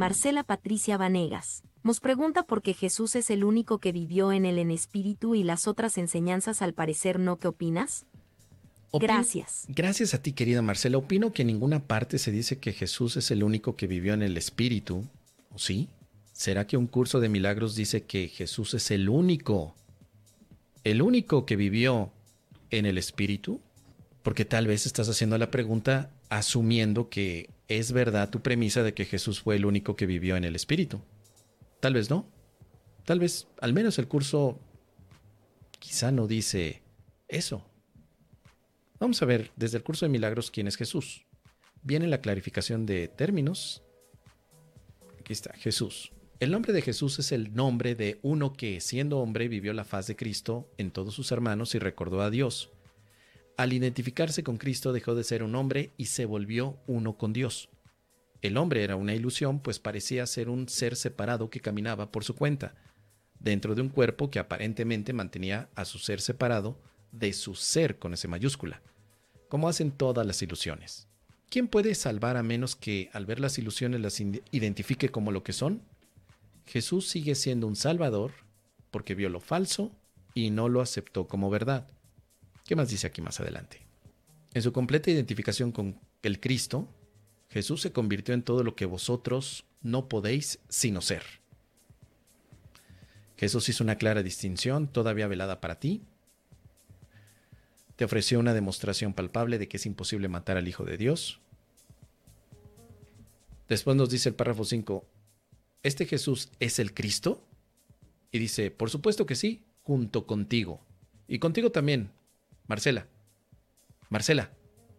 Marcela Patricia Vanegas. Nos pregunta por qué Jesús es el único que vivió en el en espíritu y las otras enseñanzas al parecer no. ¿Qué opinas? Gracias. Gracias a ti, querida Marcela. Opino que en ninguna parte se dice que Jesús es el único que vivió en el espíritu. ¿O sí? ¿Será que un curso de milagros dice que Jesús es el único? ¿El único que vivió en el espíritu? Porque tal vez estás haciendo la pregunta asumiendo que es verdad tu premisa de que Jesús fue el único que vivió en el espíritu. Tal vez no. Tal vez, al menos el curso quizá no dice eso. Vamos a ver desde el curso de milagros quién es Jesús. Viene la clarificación de términos. Aquí está, Jesús. El nombre de Jesús es el nombre de uno que, siendo hombre, vivió la faz de Cristo en todos sus hermanos y recordó a Dios. Al identificarse con Cristo dejó de ser un hombre y se volvió uno con Dios. El hombre era una ilusión, pues parecía ser un ser separado que caminaba por su cuenta, dentro de un cuerpo que aparentemente mantenía a su ser separado de su ser con ese mayúscula, como hacen todas las ilusiones. ¿Quién puede salvar a menos que al ver las ilusiones las identifique como lo que son? Jesús sigue siendo un salvador porque vio lo falso y no lo aceptó como verdad. ¿Qué más dice aquí más adelante? En su completa identificación con el Cristo, Jesús se convirtió en todo lo que vosotros no podéis sino ser. Jesús hizo una clara distinción, todavía velada para ti. Te ofreció una demostración palpable de que es imposible matar al Hijo de Dios. Después nos dice el párrafo 5, ¿este Jesús es el Cristo? Y dice, por supuesto que sí, junto contigo. Y contigo también, Marcela. Marcela.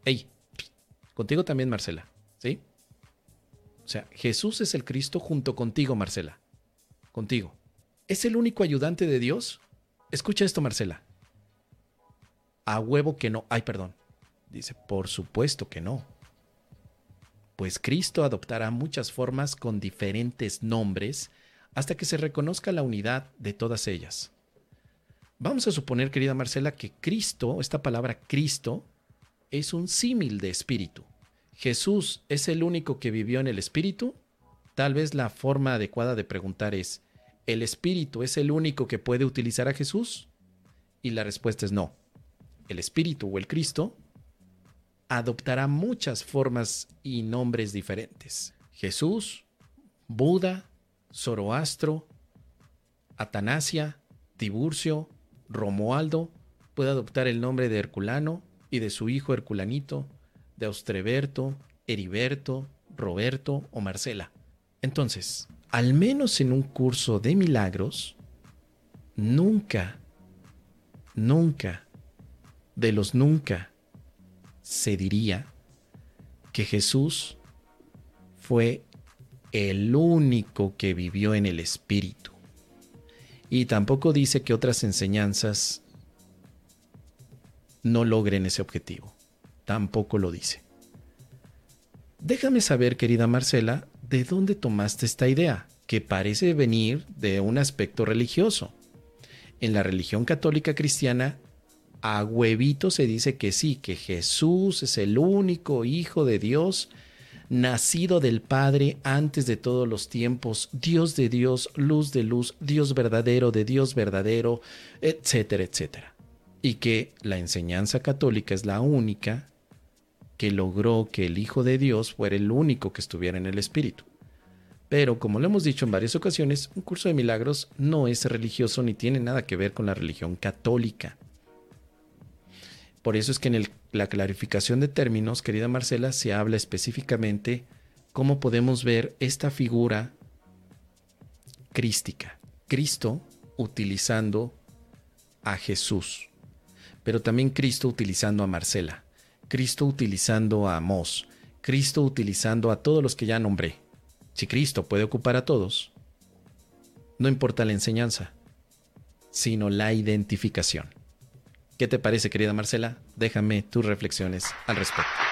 Hey. Contigo también, Marcela. ¿Sí? O sea, Jesús es el Cristo junto contigo, Marcela. Contigo. ¿Es el único ayudante de Dios? Escucha esto, Marcela. A huevo que no. Ay, perdón. Dice, por supuesto que no. Pues Cristo adoptará muchas formas con diferentes nombres hasta que se reconozca la unidad de todas ellas. Vamos a suponer, querida Marcela, que Cristo, esta palabra Cristo, es un símil de espíritu. Jesús es el único que vivió en el espíritu. Tal vez la forma adecuada de preguntar es, ¿el espíritu es el único que puede utilizar a Jesús? Y la respuesta es no. El espíritu o el Cristo adoptará muchas formas y nombres diferentes. Jesús, Buda, Zoroastro, Atanasia, Tiburcio, Romualdo puede adoptar el nombre de Herculano y de su hijo Herculanito, de Austreberto, Heriberto, Roberto o Marcela. Entonces, al menos en un curso de milagros, nunca, nunca, de los nunca, se diría que Jesús fue el único que vivió en el Espíritu. Y tampoco dice que otras enseñanzas no logren ese objetivo. Tampoco lo dice. Déjame saber, querida Marcela, de dónde tomaste esta idea, que parece venir de un aspecto religioso. En la religión católica cristiana, a huevito se dice que sí, que Jesús es el único Hijo de Dios nacido del Padre antes de todos los tiempos, Dios de Dios, luz de luz, Dios verdadero de Dios verdadero, etcétera, etcétera. Y que la enseñanza católica es la única que logró que el Hijo de Dios fuera el único que estuviera en el Espíritu. Pero como lo hemos dicho en varias ocasiones, un curso de milagros no es religioso ni tiene nada que ver con la religión católica. Por eso es que en la clarificación de términos, querida Marcela, se habla específicamente cómo podemos ver esta figura crística. Cristo utilizando a Jesús, pero también Cristo utilizando a Marcela, Cristo utilizando a Mos, Cristo utilizando a todos los que ya nombré. Si Cristo puede ocupar a todos, no importa la enseñanza, sino la identificación. ¿Qué te parece, querida Marcela? Déjame tus reflexiones al respecto.